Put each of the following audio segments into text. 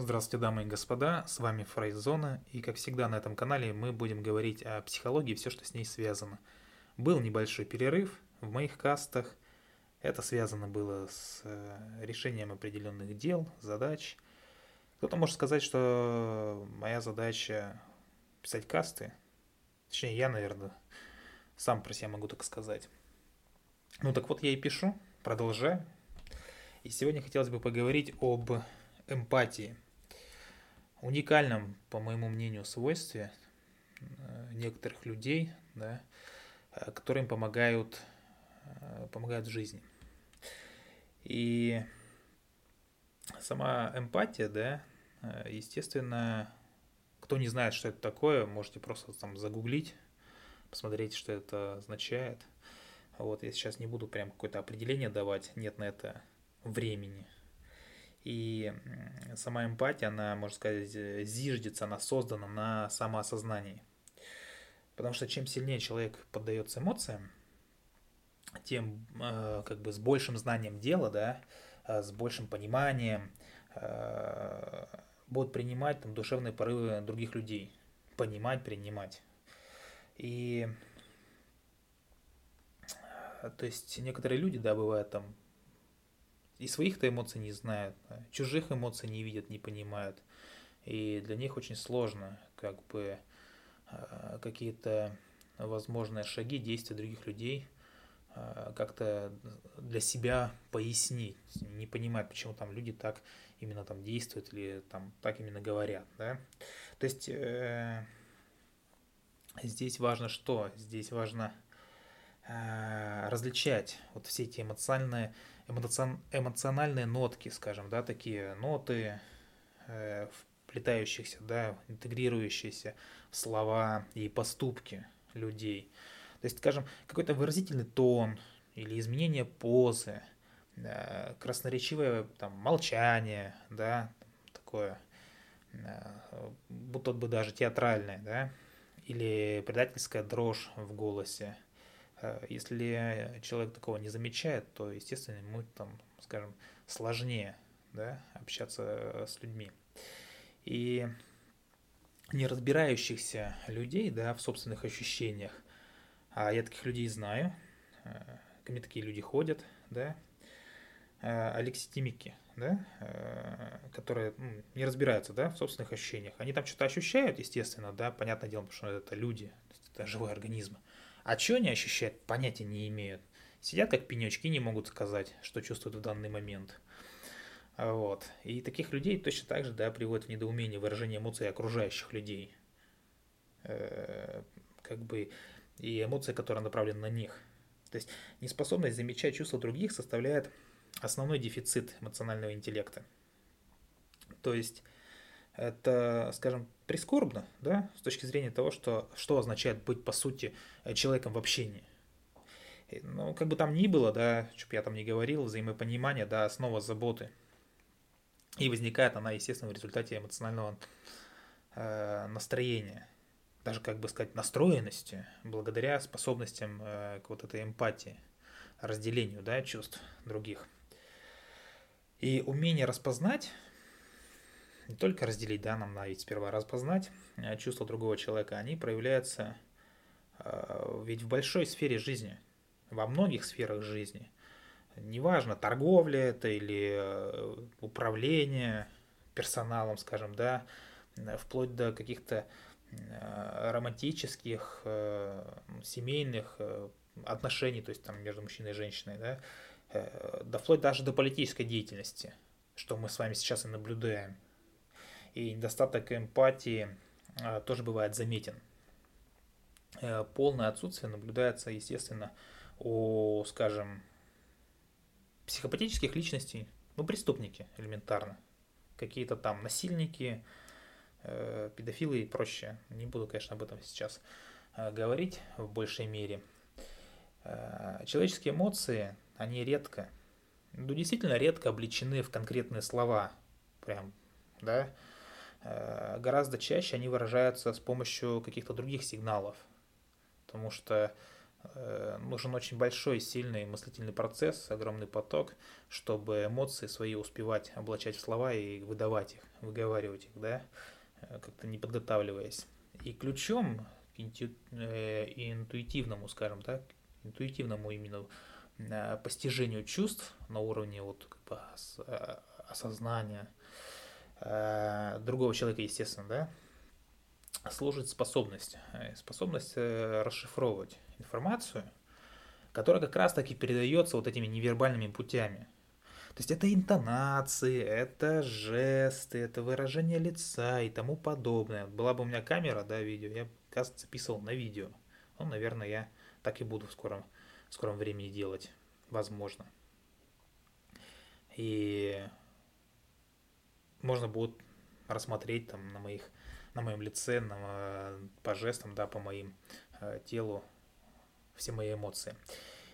Здравствуйте, дамы и господа, с вами Фрейзона, и как всегда на этом канале мы будем говорить о психологии и все, что с ней связано. Был небольшой перерыв в моих кастах, это связано было с э, решением определенных дел, задач. Кто-то может сказать, что моя задача писать касты, точнее я, наверное, сам про себя могу так сказать. Ну так вот я и пишу, продолжаю. И сегодня хотелось бы поговорить об эмпатии – уникальном, по моему мнению, свойстве э, некоторых людей, да, э, которые им помогают, э, помогают в жизни. И сама эмпатия, да, естественно, кто не знает, что это такое, можете просто там загуглить, посмотреть, что это означает. Вот, я сейчас не буду прям какое-то определение давать, нет на это времени – и сама эмпатия, она, можно сказать, зиждется, она создана на самоосознании. Потому что чем сильнее человек поддается эмоциям, тем э, как бы с большим знанием дела, да, э, с большим пониманием э, будут принимать там, душевные порывы других людей. Понимать, принимать. И то есть некоторые люди, да, бывают там и своих-то эмоций не знают, чужих эмоций не видят, не понимают. И для них очень сложно как бы а, какие-то возможные шаги, действия других людей а, как-то для себя пояснить, не понимать, почему там люди так именно там действуют или там так именно говорят, да. То есть э, здесь важно что? Здесь важно э, различать вот все эти эмоциональные эмоциональные нотки, скажем, да, такие ноты, э, вплетающихся, да, интегрирующиеся в слова и поступки людей. То есть, скажем, какой-то выразительный тон или изменение позы, да, красноречивое там, молчание, да, такое, э, будто бы даже театральное, да, или предательская дрожь в голосе, Э, если человек такого не замечает, то, естественно, ему там, скажем, сложнее да, общаться с людьми. И не разбирающихся людей да, в собственных ощущениях, а я таких людей знаю, э, ко мне такие люди ходят, да, э, алекситимики, да, которые ну, не разбираются, да, в собственных ощущениях. Они там что-то ощущают, естественно, да, понятное дело, потому что это люди, это живой организм. А что они ощущают, понятия не имеют. Сидят как пенечки, не могут сказать, что чувствуют в данный момент. Вот. И таких людей точно так же да, приводит в недоумение выражение эмоций окружающих людей. Э, как бы и эмоции, которые направлены на них. То есть неспособность замечать чувства других составляет основной дефицит эмоционального интеллекта. То есть это, скажем, прискорбно, да, с точки зрения того, что, что означает быть, по сути, э, человеком в общении. Ну, как бы там ни было, да, что бы я там не говорил, взаимопонимание, да, основа заботы. И возникает она, естественно, в результате эмоционального э, настроения, даже, как бы сказать, настроенности, благодаря способностям э, к вот этой эмпатии, разделению, да, чувств других. И умение распознать не только разделить, да, нам надо ведь сперва распознать э, чувства другого человека, они проявляются э, ведь в большой сфере жизни, во многих сферах жизни. Неважно, торговля это или э, управление персоналом, скажем, да, вплоть до каких-то романтических, семейных отношений, то есть там между мужчиной и женщиной, да, да вплоть даже до политической деятельности, что мы с вами сейчас и наблюдаем и недостаток эмпатии а, тоже бывает заметен. Э, полное отсутствие наблюдается, естественно, у, скажем, психопатических личностей, ну, преступники элементарно, какие-то там насильники, э, педофилы и прочее. Не буду, конечно, об этом сейчас э, говорить в большей мере. Человеческие эмоции, они редко, ну, действительно редко обличены в конкретные слова, прям, да, гораздо чаще они выражаются с помощью каких-то других сигналов. Потому что Э, нужен очень большой, сильный мыслительный процесс, огромный поток, чтобы эмоции свои успевать облачать в слова и выдавать их, выговаривать их, да, э, как-то не подготавливаясь. И ключом к э, интуитивному, скажем так, интуитивному именно постижению чувств на уровне вот как бы осознания другого человека, естественно, да, служит способность, э, способность э, расшифровывать информацию, которая как раз таки передается вот этими невербальными путями. То есть это интонации, это жесты, это выражение лица и тому подобное. Была бы у меня камера, да, видео, я, кажется, записывал на видео. Ну, наверное, я так и буду в скором, в скором времени делать, возможно. И можно будет рассмотреть там на моих на моем лице, на, по жестам, да, по моим э, телу, все мои эмоции.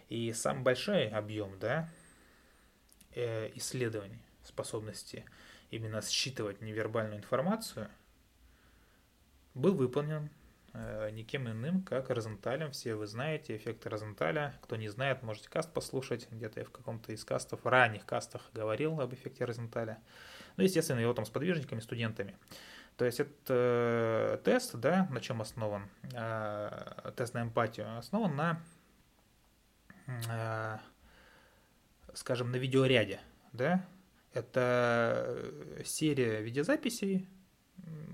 И самый большой объем, да, э, исследований, способности именно считывать невербальную информацию, был выполнен э, никем иным, как Розенталем. Все вы знаете эффект Розенталя. Кто не знает, можете каст послушать. Где-то я в каком-то из кастов, ранних кастах говорил об эффекте Розенталя. Ну, естественно, его там с подвижниками, студентами. То есть это э, тест, да, на чем основан? Э, тест на эмпатию основан на, э, скажем, на видеоряде, да. Это серия видеозаписей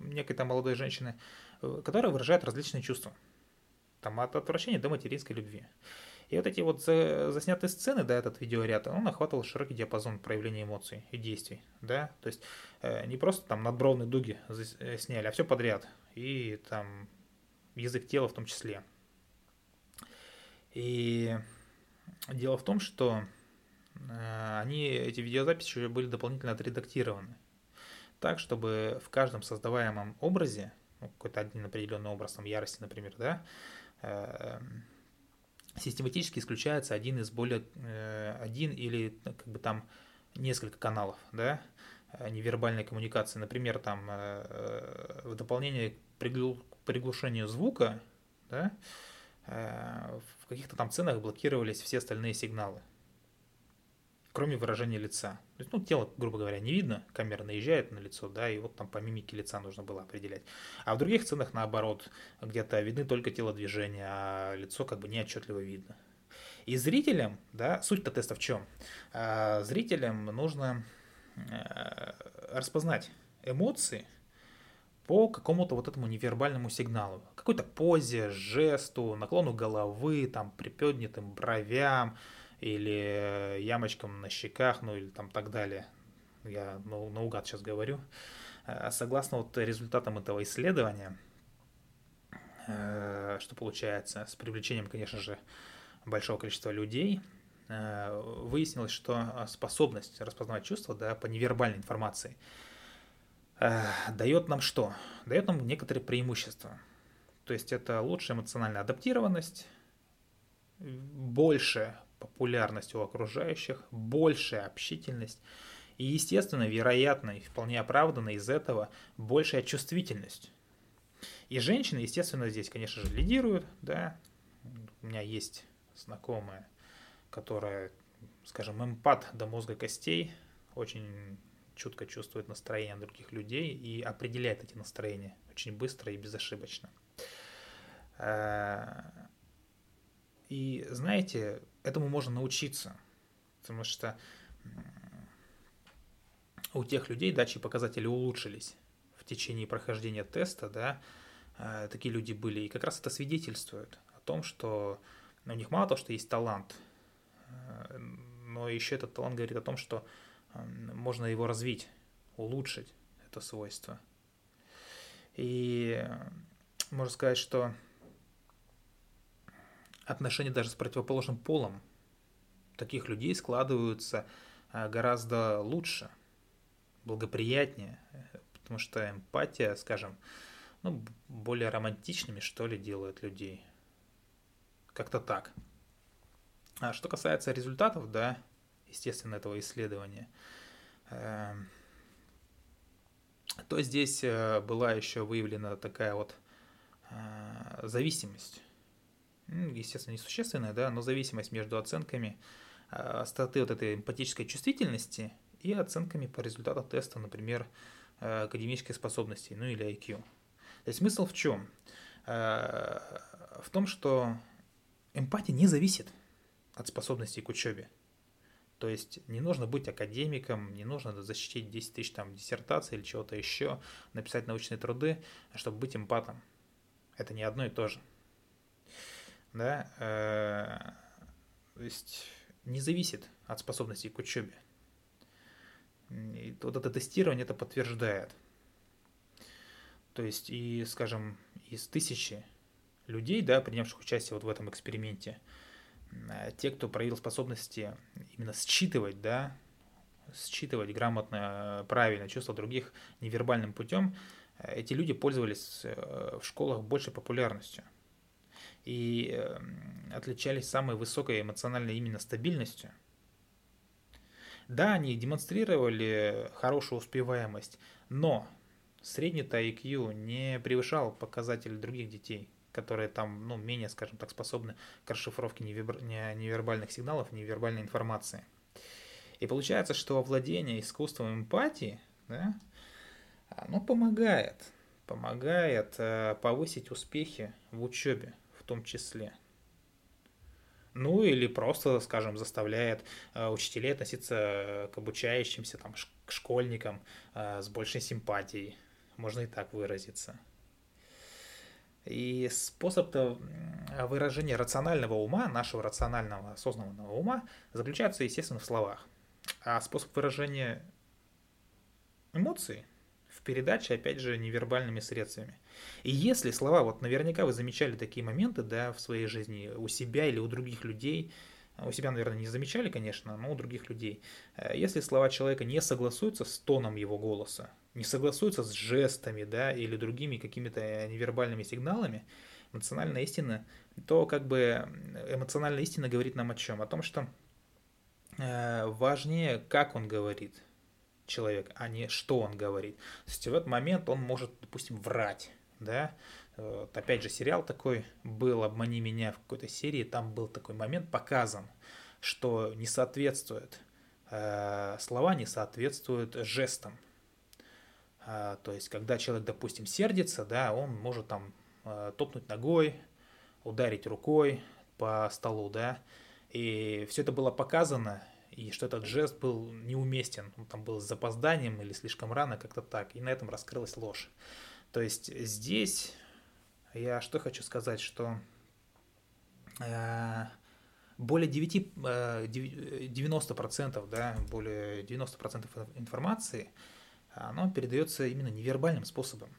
некой там молодой женщины, которая выражает различные чувства. Там от отвращения до материнской любви. И вот эти вот заснятые сцены, да, этот видеоряд, он охватывал широкий диапазон проявления эмоций и действий, да, то есть э, не просто там надбровные дуги э, сняли, а все подряд, и там язык тела в том числе. И дело в том, что э, они, эти видеозаписи еще были дополнительно отредактированы, так, чтобы в каждом создаваемом образе, ну, какой-то один определенный образ, там, ярости, например, да, систематически исключается один из более, э, один или ну, как бы там несколько каналов, да, э, невербальной коммуникации. Например, там э, в дополнение к приглушению звука, да, в каких-то там ценах блокировались все остальные сигналы кроме выражения лица. То есть, ну, тело, грубо говоря, не видно, камера наезжает на лицо, да, и вот там по мимике лица нужно было определять. А в других сценах, наоборот, где-то видны только телодвижения, а лицо как бы не отчетливо видно. И зрителям, да, суть-то теста в чем? А, зрителям нужно а, распознать эмоции по какому-то вот этому невербальному сигналу. Какой-то позе, жесту, наклону головы, там, приподнятым бровям, или ямочкам на щеках, ну или там так далее. Я ну, наугад сейчас говорю. Э, согласно вот результатам этого исследования, э, что получается с привлечением, конечно же, большого количества людей, э, выяснилось, что способность распознавать чувства да, по невербальной информации дает нам что? Дает нам некоторые преимущества. То есть это лучшая эмоциональная адаптированность, больше популярность у окружающих, большая общительность и, естественно, вероятно и вполне оправданно из этого большая чувствительность. И женщины, естественно, здесь, конечно же, лидируют, да. У меня есть знакомая, которая, скажем, эмпат до мозга костей, очень чутко чувствует настроение других людей и определяет эти настроения очень быстро и безошибочно. Э, и знаете, этому можно научиться, потому что у тех людей да, чьи показатели улучшились в течение прохождения теста, да, э, такие люди были. И как раз это свидетельствует о том, что у них мало того, что есть талант, э, но еще этот талант говорит о том, что можно его развить, улучшить это свойство. И можно сказать, что отношения даже с противоположным полом таких людей складываются а, гораздо лучше, благоприятнее, потому что эмпатия, скажем, ну, более романтичными, что ли, делает людей. Как-то так. А что касается результатов, да, естественно, этого исследования, эм, то здесь э, была еще выявлена такая вот э, зависимость естественно, несущественная, да, но зависимость между оценками а, остроты вот этой эмпатической чувствительности и оценками по результатам теста, например, а, академической способности, ну или IQ. То есть смысл в чем? А, в том, что эмпатия не зависит от способностей к учебе. То есть не нужно быть академиком, не нужно защитить 10 тысяч там диссертаций или чего-то еще, написать научные труды, чтобы быть эмпатом. Это не одно и то же. Да? Э, то есть не зависит от способностей к учебе. И вот это тестирование это подтверждает. То есть, и, скажем, из тысячи людей, да, принявших участие вот в этом эксперименте, Э, те, кто проявил способности именно считывать, да, считывать грамотно, правильно чувства других невербальным путем, э, эти люди пользовались э, в школах большей популярностью и отличались самой высокой эмоциональной именно стабильностью. Да, они демонстрировали хорошую успеваемость, но средний-то IQ не превышал показатель других детей – которые там, ну, менее, скажем так, способны к расшифровке невербальных сигналов, невербальной информации. И получается, что овладение искусством эмпатии, да, оно помогает, помогает э, повысить успехи в учебе том числе. Ну или просто, скажем, заставляет э, учителей относиться к обучающимся, там, к школьникам э, с большей симпатией. Можно и так выразиться. И способ выражения рационального ума, нашего рационального осознанного ума, заключается, естественно, в словах. А способ выражения эмоций в передаче, опять же, невербальными средствами. И если слова, вот наверняка вы замечали такие моменты, да, в своей жизни у себя или у других людей, у себя, наверное, не замечали, конечно, но у других людей. Э, если слова человека не согласуются с тоном его голоса, не согласуются с жестами, да, или другими какими-то невербальными сигналами, эмоциональная истина, то как бы эмоциональная истина говорит нам о чем? О том, что э, важнее, как он говорит человек, а не что он говорит. То есть в этот момент он может, допустим, врать, да, вот, опять же, сериал такой был «Обмани меня» в какой-то серии, там был такой момент показан, что не соответствует, э, слова не соответствуют жестам, а, то есть, когда человек, допустим, сердится, да, он может там а, топнуть ногой, ударить рукой по столу, да, и все это было показано, и что этот жест был неуместен, он там был с запозданием или слишком рано, как-то так, и на этом раскрылась ложь. То есть здесь я что хочу сказать, что э, более 9, э, 90%, да, более 90% информации – оно передается именно невербальным способом.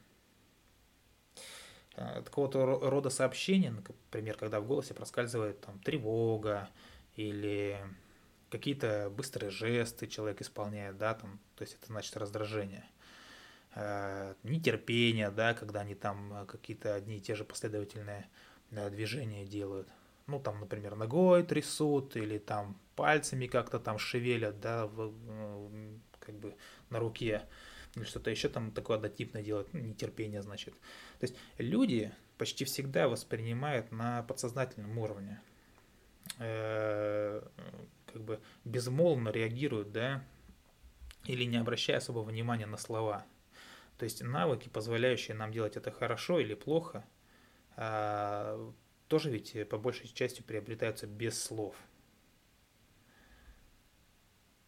Э, такого рода сообщения, например, когда в голосе проскальзывает там, тревога или какие-то быстрые жесты человек исполняет, да, там, то есть это значит раздражение. Э, нетерпение, да, когда они там какие-то одни и те же последовательные да, движения делают. Ну, там, например, ногой трясут или там пальцами как-то там шевелят, да, в, как бы на руке или что-то еще там такое однотипное делают, ну, нетерпение, значит. То есть люди почти всегда воспринимают на подсознательном уровне, э, бы безмолвно реагируют, да, или не обращая особого внимания на слова. То есть навыки, позволяющие нам делать это хорошо или плохо, э, тоже ведь по большей части приобретаются без слов.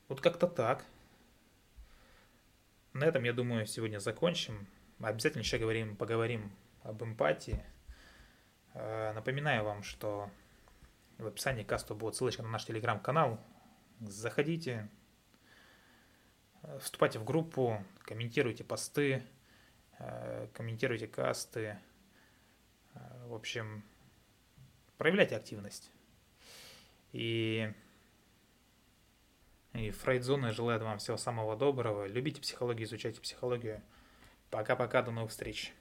Вот как-то так. На этом, я думаю, сегодня закончим. Обязательно еще говорим, поговорим об эмпатии. Э, напоминаю вам, что в описании каста будет ссылочка на наш телеграм-канал. Заходите, э, вступайте в группу, комментируйте посты, э, комментируйте касты. В общем, проявляйте активность. И и Фрейдзона желает вам всего самого доброго. Любите психологию, изучайте психологию. Пока-пока, до новых встреч.